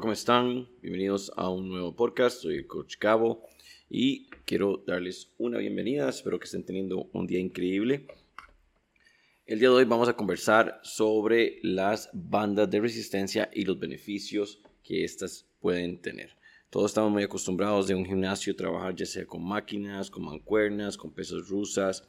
¿cómo están? Bienvenidos a un nuevo podcast. Soy el Coach Cabo y quiero darles una bienvenida. Espero que estén teniendo un día increíble. El día de hoy vamos a conversar sobre las bandas de resistencia y los beneficios que éstas pueden tener. Todos estamos muy acostumbrados de un gimnasio trabajar ya sea con máquinas, con mancuernas, con pesos rusas,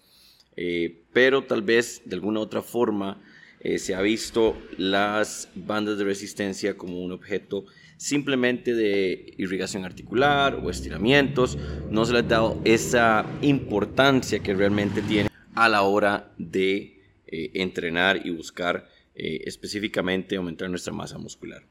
eh, pero tal vez de alguna otra forma eh, se ha visto las bandas de resistencia como un objeto simplemente de irrigación articular o estiramientos. No se le ha dado esa importancia que realmente tiene a la hora de eh, entrenar y buscar eh, específicamente aumentar nuestra masa muscular.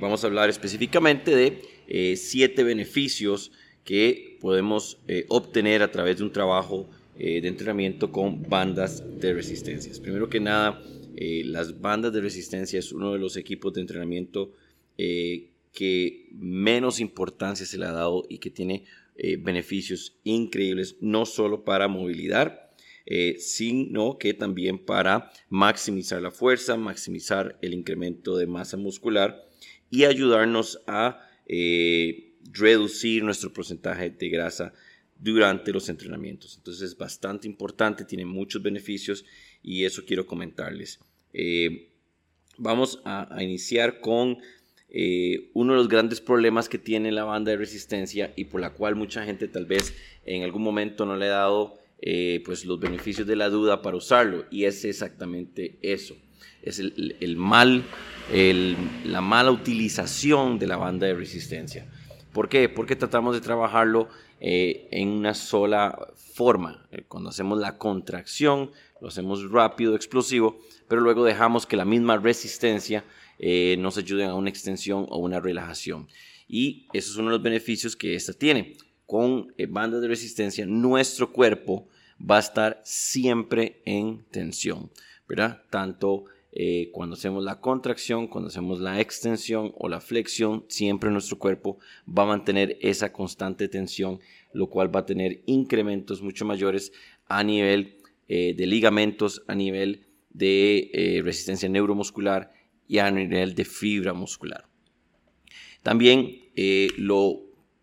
vamos a hablar específicamente de siete beneficios que podemos obtener a través de un trabajo de entrenamiento con bandas de resistencia. Primero que nada, eh, las bandas de resistencia es uno de los equipos de entrenamiento eh, que menos importancia se le ha dado y que tiene eh, beneficios increíbles, no solo para movilidad, sino que también para maximizar la fuerza, maximizar el incremento de masa muscular y ayudarnos a reducir nuestro porcentaje de grasa durante los entrenamientos. Entonces es bastante importante, tiene muchos beneficios y eso quiero comentarles. Eh, vamos a, iniciar con eh, uno de los grandes problemas que tiene la banda de resistencia y por la cual mucha gente tal vez en algún momento no le ha dado eh, pues los beneficios de la duda para usarlo y es exactamente eso es el, mal la mala utilización de la banda de resistencia ¿por qué? porque tratamos de trabajarlo en una sola forma cuando hacemos la contracción lo hacemos rápido, explosivo, pero luego dejamos que la misma resistencia eh, nos ayude a una extensión o una relajación. Y eso es uno de los beneficios que esta tiene. Con eh, bandas de resistencia, nuestro cuerpo va a estar siempre en tensión, ¿verdad? Tanto eh, cuando hacemos la contracción, cuando hacemos la extensión o la flexión, siempre nuestro cuerpo va a mantener esa constante tensión, lo cual va a tener incrementos mucho mayores a nivel eh, de ligamentos, a nivel de eh, resistencia neuromuscular y a nivel de fibra muscular. También lo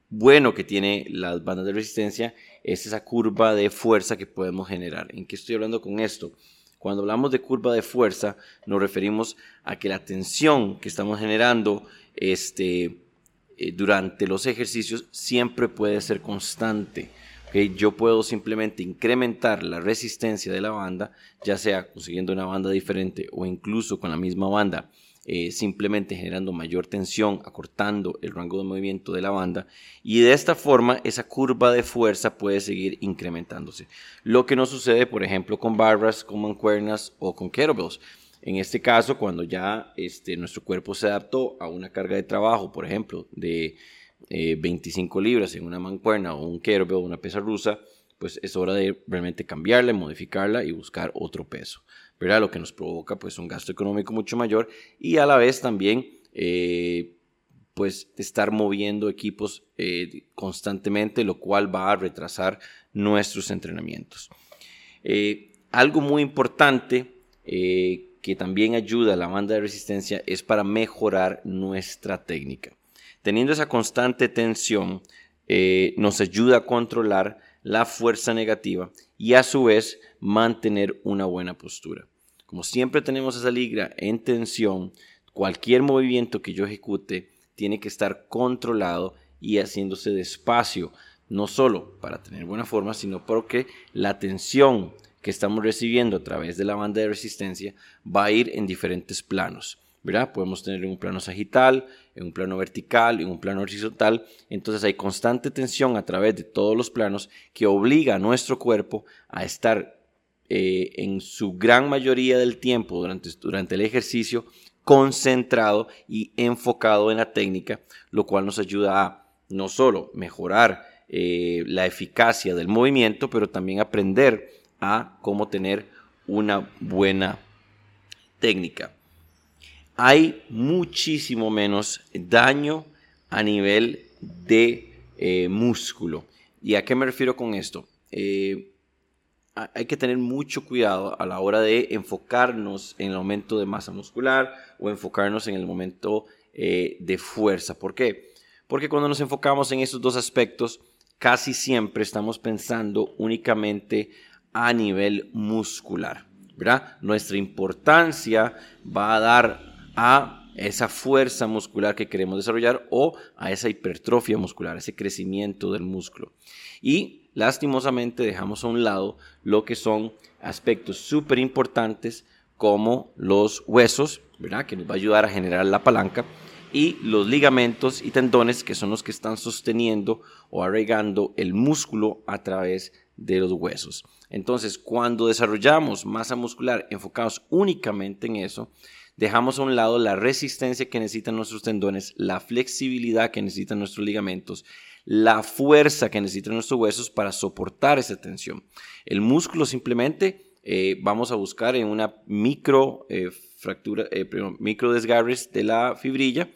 bueno que tiene las bandas de resistencia es esa curva de fuerza que podemos generar. ¿En qué estoy hablando con esto? Cuando hablamos de curva de fuerza, nos referimos a que la tensión que estamos generando este, durante los ejercicios siempre puede ser constante yo puedo simplemente incrementar la resistencia de la banda, ya sea consiguiendo una banda diferente o incluso con la misma banda, eh, simplemente generando mayor tensión, acortando el rango de movimiento de la banda y de esta forma esa curva de fuerza puede seguir incrementándose. Lo que no sucede, por ejemplo, con barras, con mancuernas o con kettlebells. En este caso, cuando ya este, nuestro cuerpo se adaptó a una carga de trabajo, por ejemplo, de 25 eh, libras en una mancuerna o un kettlebell o una pesa rusa, pues es hora de realmente cambiarla, modificarla y buscar otro peso, ¿verdad? Lo que nos provoca pues un gasto económico mucho mayor y a la vez también eh, pues estar moviendo equipos eh, constantemente, lo cual va a retrasar nuestros entrenamientos. algo muy importante que también ayuda a la banda de resistencia es para mejorar nuestra técnica. Teniendo esa constante tensión, eh, nos ayuda a controlar la fuerza negativa y a su vez mantener una buena postura. Como siempre tenemos esa ligra en tensión, cualquier movimiento que yo ejecute tiene que estar controlado y haciéndose despacio, no solo para tener buena forma, sino porque la tensión que estamos recibiendo a través de la banda de resistencia va a ir en diferentes planos. Podemos tener en un plano sagital, en un plano vertical, en un plano horizontal. Entonces hay constante tensión a través de todos los planos que obliga a nuestro cuerpo a estar eh, en su gran mayoría del tiempo durante, durante el ejercicio concentrado y enfocado en la técnica, lo cual nos ayuda a no solo mejorar eh, la eficacia del movimiento, pero también aprender a cómo tener una buena técnica hay muchísimo menos daño a nivel de eh, músculo. ¿Y a qué me refiero con esto? Eh, hay que tener mucho cuidado a la hora de enfocarnos en el aumento de masa muscular o enfocarnos en el momento eh, de fuerza. ¿Por qué? Porque cuando nos enfocamos en estos dos aspectos, casi siempre estamos pensando únicamente a nivel muscular. ¿verdad? Nuestra importancia va a dar a esa fuerza muscular que queremos desarrollar o a esa hipertrofia muscular, ese crecimiento del músculo. Y lastimosamente dejamos a un lado lo que son aspectos súper importantes como los huesos, ¿verdad? que nos va a ayudar a generar la palanca, y los ligamentos y tendones que son los que están sosteniendo o arraigando el músculo a través de los huesos. Entonces, cuando desarrollamos masa muscular enfocados únicamente en eso, dejamos a un lado la resistencia que necesitan nuestros tendones, la flexibilidad que necesitan nuestros ligamentos, la fuerza que necesitan nuestros huesos para soportar esa tensión. El músculo simplemente eh, vamos a buscar en una micro eh, fractura, eh, micro desgarres de la fibrilla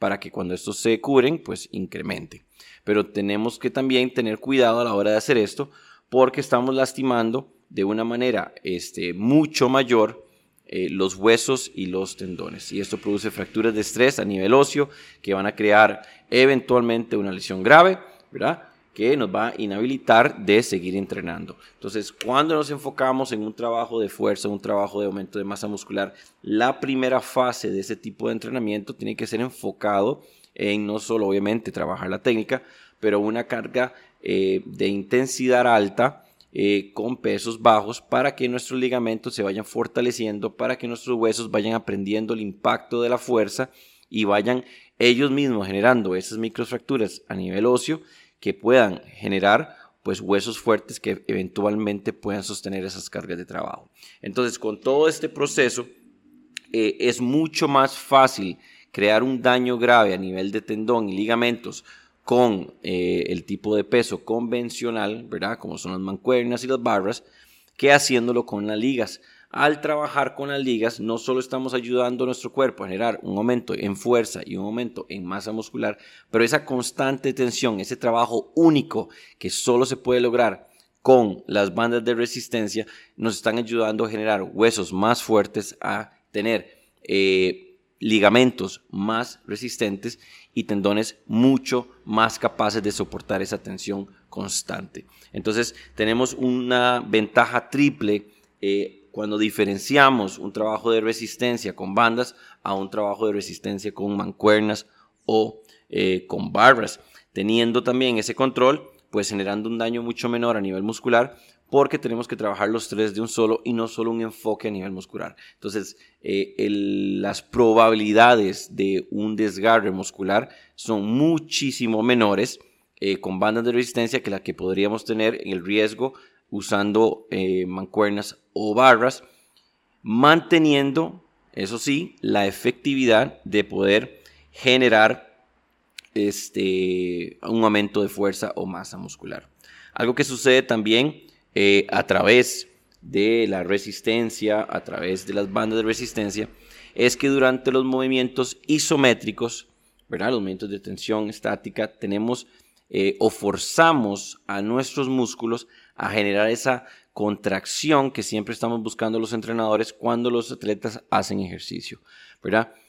para que cuando estos se curen, pues incremente. Pero tenemos que también tener cuidado a la hora de hacer esto porque estamos lastimando de una manera este, mucho mayor eh, los huesos y los tendones. Y esto produce fracturas de estrés a nivel óseo que van a crear eventualmente una lesión grave, ¿verdad? que nos va a inhabilitar de seguir entrenando. Entonces, cuando nos enfocamos en un trabajo de fuerza, un trabajo de aumento de masa muscular, la primera fase de ese tipo de entrenamiento tiene que ser enfocado en no solo obviamente trabajar la técnica, pero una carga eh, de intensidad alta eh, con pesos bajos para que nuestros ligamentos se vayan fortaleciendo, para que nuestros huesos vayan aprendiendo el impacto de la fuerza y vayan ellos mismos generando esas microfracturas a nivel óseo que puedan generar pues huesos fuertes que eventualmente puedan sostener esas cargas de trabajo. Entonces, con todo este proceso, eh, es mucho más fácil crear un daño grave a nivel de tendón y ligamentos con eh, el tipo de peso convencional, ¿verdad? Como son las mancuernas y las barras, que haciéndolo con las ligas al trabajar con las ligas, no solo estamos ayudando a nuestro cuerpo a generar un aumento en fuerza y un aumento en masa muscular, pero esa constante tensión, ese trabajo único que solo se puede lograr con las bandas de resistencia, nos están ayudando a generar huesos más fuertes, a tener eh, ligamentos más resistentes y tendones mucho más capaces de soportar esa tensión constante. Entonces tenemos una ventaja triple eh, cuando diferenciamos un trabajo de resistencia con bandas a un trabajo de resistencia con mancuernas o eh, con barras, teniendo también ese control, pues generando un daño mucho menor a nivel muscular, porque tenemos que trabajar los tres de un solo y no solo un enfoque a nivel muscular. Entonces, eh, las probabilidades de un desgarre muscular son muchísimo menores eh, con bandas de resistencia que la que podríamos tener en el riesgo usando eh, mancuernas o barras, manteniendo, eso sí, la efectividad de poder generar este, un aumento de fuerza o masa muscular. Algo que sucede también eh, a través de la resistencia, a través de las bandas de resistencia, es que durante los movimientos isométricos, los movimientos de tensión estática, tenemos eh, o forzamos a nuestros músculos a generar esa contracción que siempre estamos buscando los entrenadores cuando los atletas hacen ejercicio.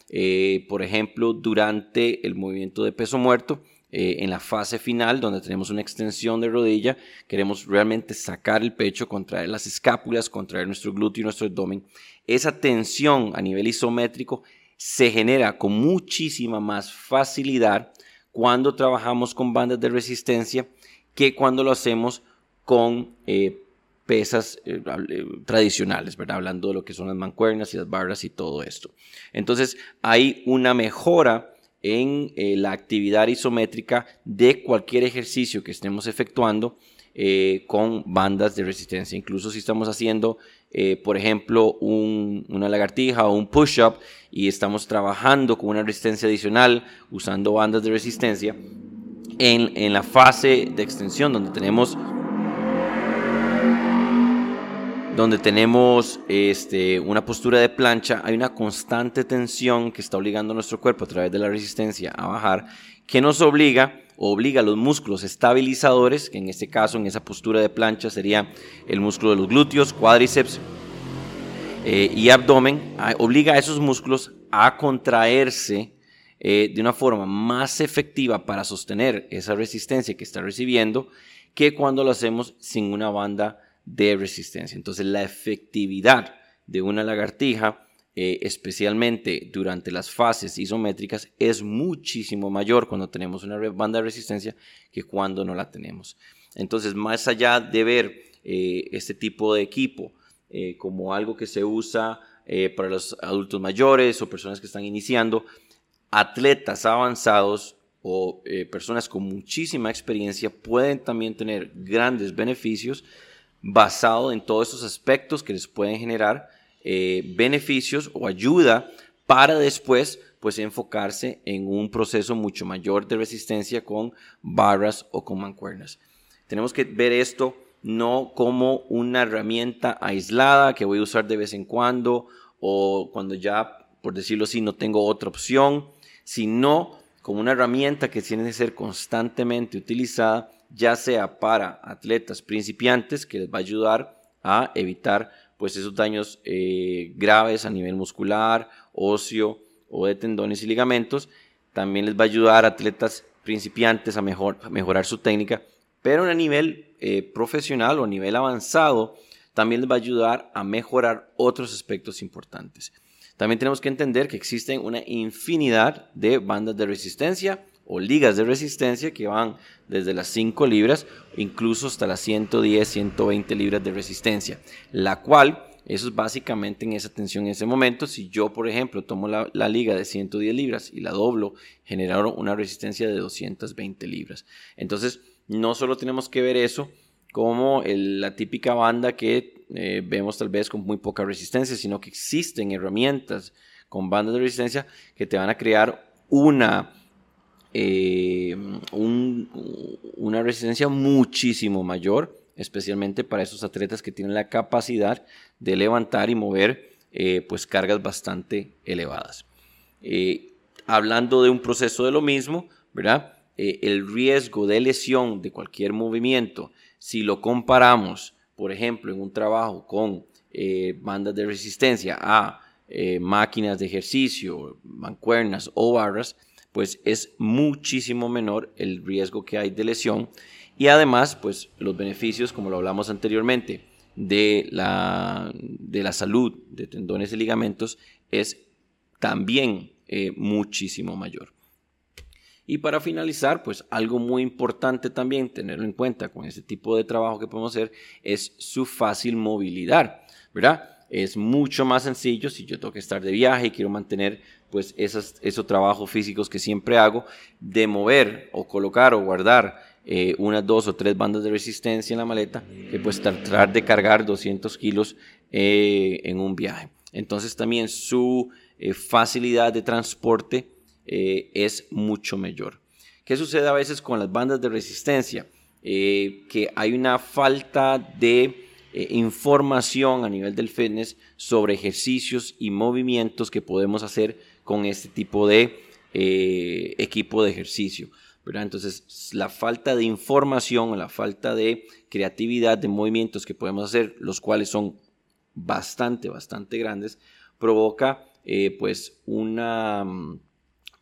Eh, por ejemplo, durante el movimiento de peso muerto, eh, en la fase final, donde tenemos una extensión de rodilla, queremos realmente sacar el pecho, contraer las escápulas, contraer nuestro glúteo y nuestro abdomen. Esa tensión a nivel isométrico se genera con muchísima más facilidad cuando trabajamos con bandas de resistencia que cuando lo hacemos con eh, pesas eh, tradicionales, ¿verdad? Hablando de lo que son las mancuernas y las barras y todo esto. Entonces, hay una mejora en la actividad isométrica de cualquier ejercicio que estemos efectuando con bandas de resistencia. Incluso si estamos haciendo, por ejemplo, una lagartija o un push-up y estamos trabajando con una resistencia adicional usando bandas de resistencia, en, en la fase de extensión donde tenemos donde tenemos este, una postura de plancha, hay una constante tensión que está obligando a nuestro cuerpo a través de la resistencia a bajar, que nos obliga obliga a los músculos estabilizadores, que en este caso, en esa postura de plancha, sería el músculo de los glúteos, cuádriceps eh, y abdomen, obliga a esos músculos a contraerse de una forma más efectiva para sostener esa resistencia que está recibiendo que cuando lo hacemos sin una banda de resistencia. Entonces la efectividad de una lagartija, eh, especialmente durante las fases isométricas, es muchísimo mayor cuando tenemos una banda de resistencia que cuando no la tenemos. Entonces, más allá de ver eh, este tipo de equipo eh, como algo que se usa para los adultos mayores o personas que están iniciando, atletas avanzados o personas con muchísima experiencia pueden también tener grandes beneficios basado en todos estos aspectos que les pueden generar eh, beneficios o ayuda para después pues enfocarse en un proceso mucho mayor de resistencia con barras o con mancuernas. Tenemos que ver esto no como una herramienta aislada que voy a usar de vez en cuando o cuando ya, por decirlo así, no tengo otra opción, sino como una herramienta que tiene que ser constantemente utilizada ya sea para atletas principiantes, que les va a ayudar a evitar pues esos daños eh, graves a nivel muscular, óseo o de tendones y ligamentos. También les va a ayudar a atletas principiantes a, mejorar su técnica, pero a nivel eh, profesional o a nivel avanzado, también les va a ayudar a mejorar otros aspectos importantes. También tenemos que entender que existen una infinidad de bandas de resistencia o ligas de resistencia que van desde las 5 libras incluso hasta las 110, 120 libras de resistencia, la cual, eso es básicamente en esa tensión en ese momento, si yo por ejemplo tomo la, liga de 110 libras y la doblo, generaron una resistencia de 220 libras. Entonces, no solo tenemos que ver eso como la típica banda que eh, vemos tal vez con muy poca resistencia, sino que existen herramientas con bandas de resistencia que te van a crear una eh, una resistencia muchísimo mayor, especialmente para esos atletas que tienen la capacidad de levantar y mover eh, pues cargas bastante elevadas. Eh, hablando de un proceso de lo mismo, ¿verdad? el riesgo de lesión de cualquier movimiento, si lo comparamos, por ejemplo, en un trabajo con bandas de resistencia a máquinas de ejercicio, mancuernas o barras, pues es muchísimo menor el riesgo que hay de lesión y además pues los beneficios como lo hablamos anteriormente de la, de la salud de tendones y ligamentos es también eh, muchísimo mayor. Y para finalizar, pues algo muy importante también tenerlo en cuenta con este tipo de trabajo que podemos hacer es su fácil movilidad, ¿verdad? Es mucho más sencillo si yo tengo que estar de viaje y quiero mantener pues esos, trabajos físicos que siempre hago, de mover o colocar o guardar eh, unas dos o tres bandas de resistencia en la maleta, que pues tratar de cargar 200 kilos eh, en un viaje. Entonces también su eh, facilidad de transporte es mucho mayor. ¿Qué sucede a veces con las bandas de resistencia? que hay una falta de información a nivel del fitness sobre ejercicios y movimientos que podemos hacer con este tipo de eh, equipo de ejercicio. ¿verdad? Entonces, la falta de información la falta de creatividad de movimientos que podemos hacer, los cuales son bastante, bastante grandes, provoca eh, pues una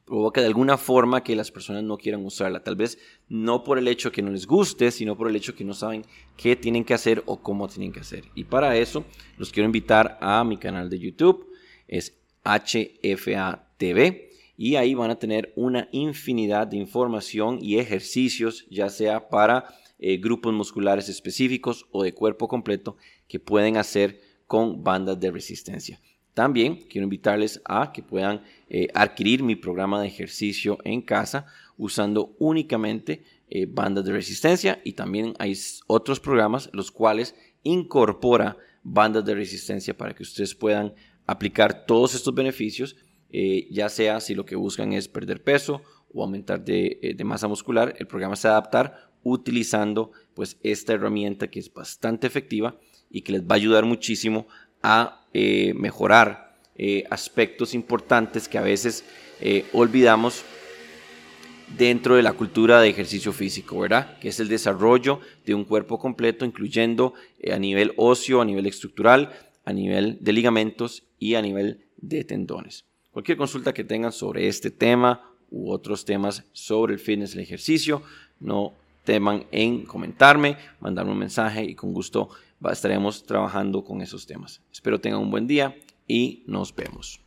provoca de alguna forma que las personas no quieran usarla. Tal vez no por el hecho que no les guste, sino por el hecho que no saben qué tienen que hacer o cómo tienen que hacer. Y para eso los quiero invitar a mi canal de YouTube. Es HFA TV y ahí van a tener una infinidad de información y ejercicios, ya sea para eh, grupos musculares específicos o de cuerpo completo que pueden hacer con bandas de resistencia. También quiero invitarles a que puedan eh, adquirir mi programa de ejercicio en casa usando únicamente eh, bandas de resistencia y también hay otros programas los cuales incorpora bandas de resistencia para que ustedes puedan aplicar todos estos beneficios, eh, ya sea si lo que buscan es perder peso o aumentar eh, de, masa muscular, el programa se va a adaptar utilizando pues esta herramienta que es bastante efectiva y que les va a ayudar muchísimo a eh, mejorar aspectos importantes que a veces olvidamos dentro de la cultura de ejercicio físico, ¿verdad? Que es el desarrollo de un cuerpo completo, incluyendo a nivel óseo, a nivel estructural, a nivel de ligamentos y a nivel de tendones. Cualquier consulta que tengan sobre este tema u otros temas sobre el fitness, el ejercicio, no teman en comentarme, mandarme un mensaje y con gusto estaremos trabajando con esos temas. Espero tengan un buen día y nos vemos.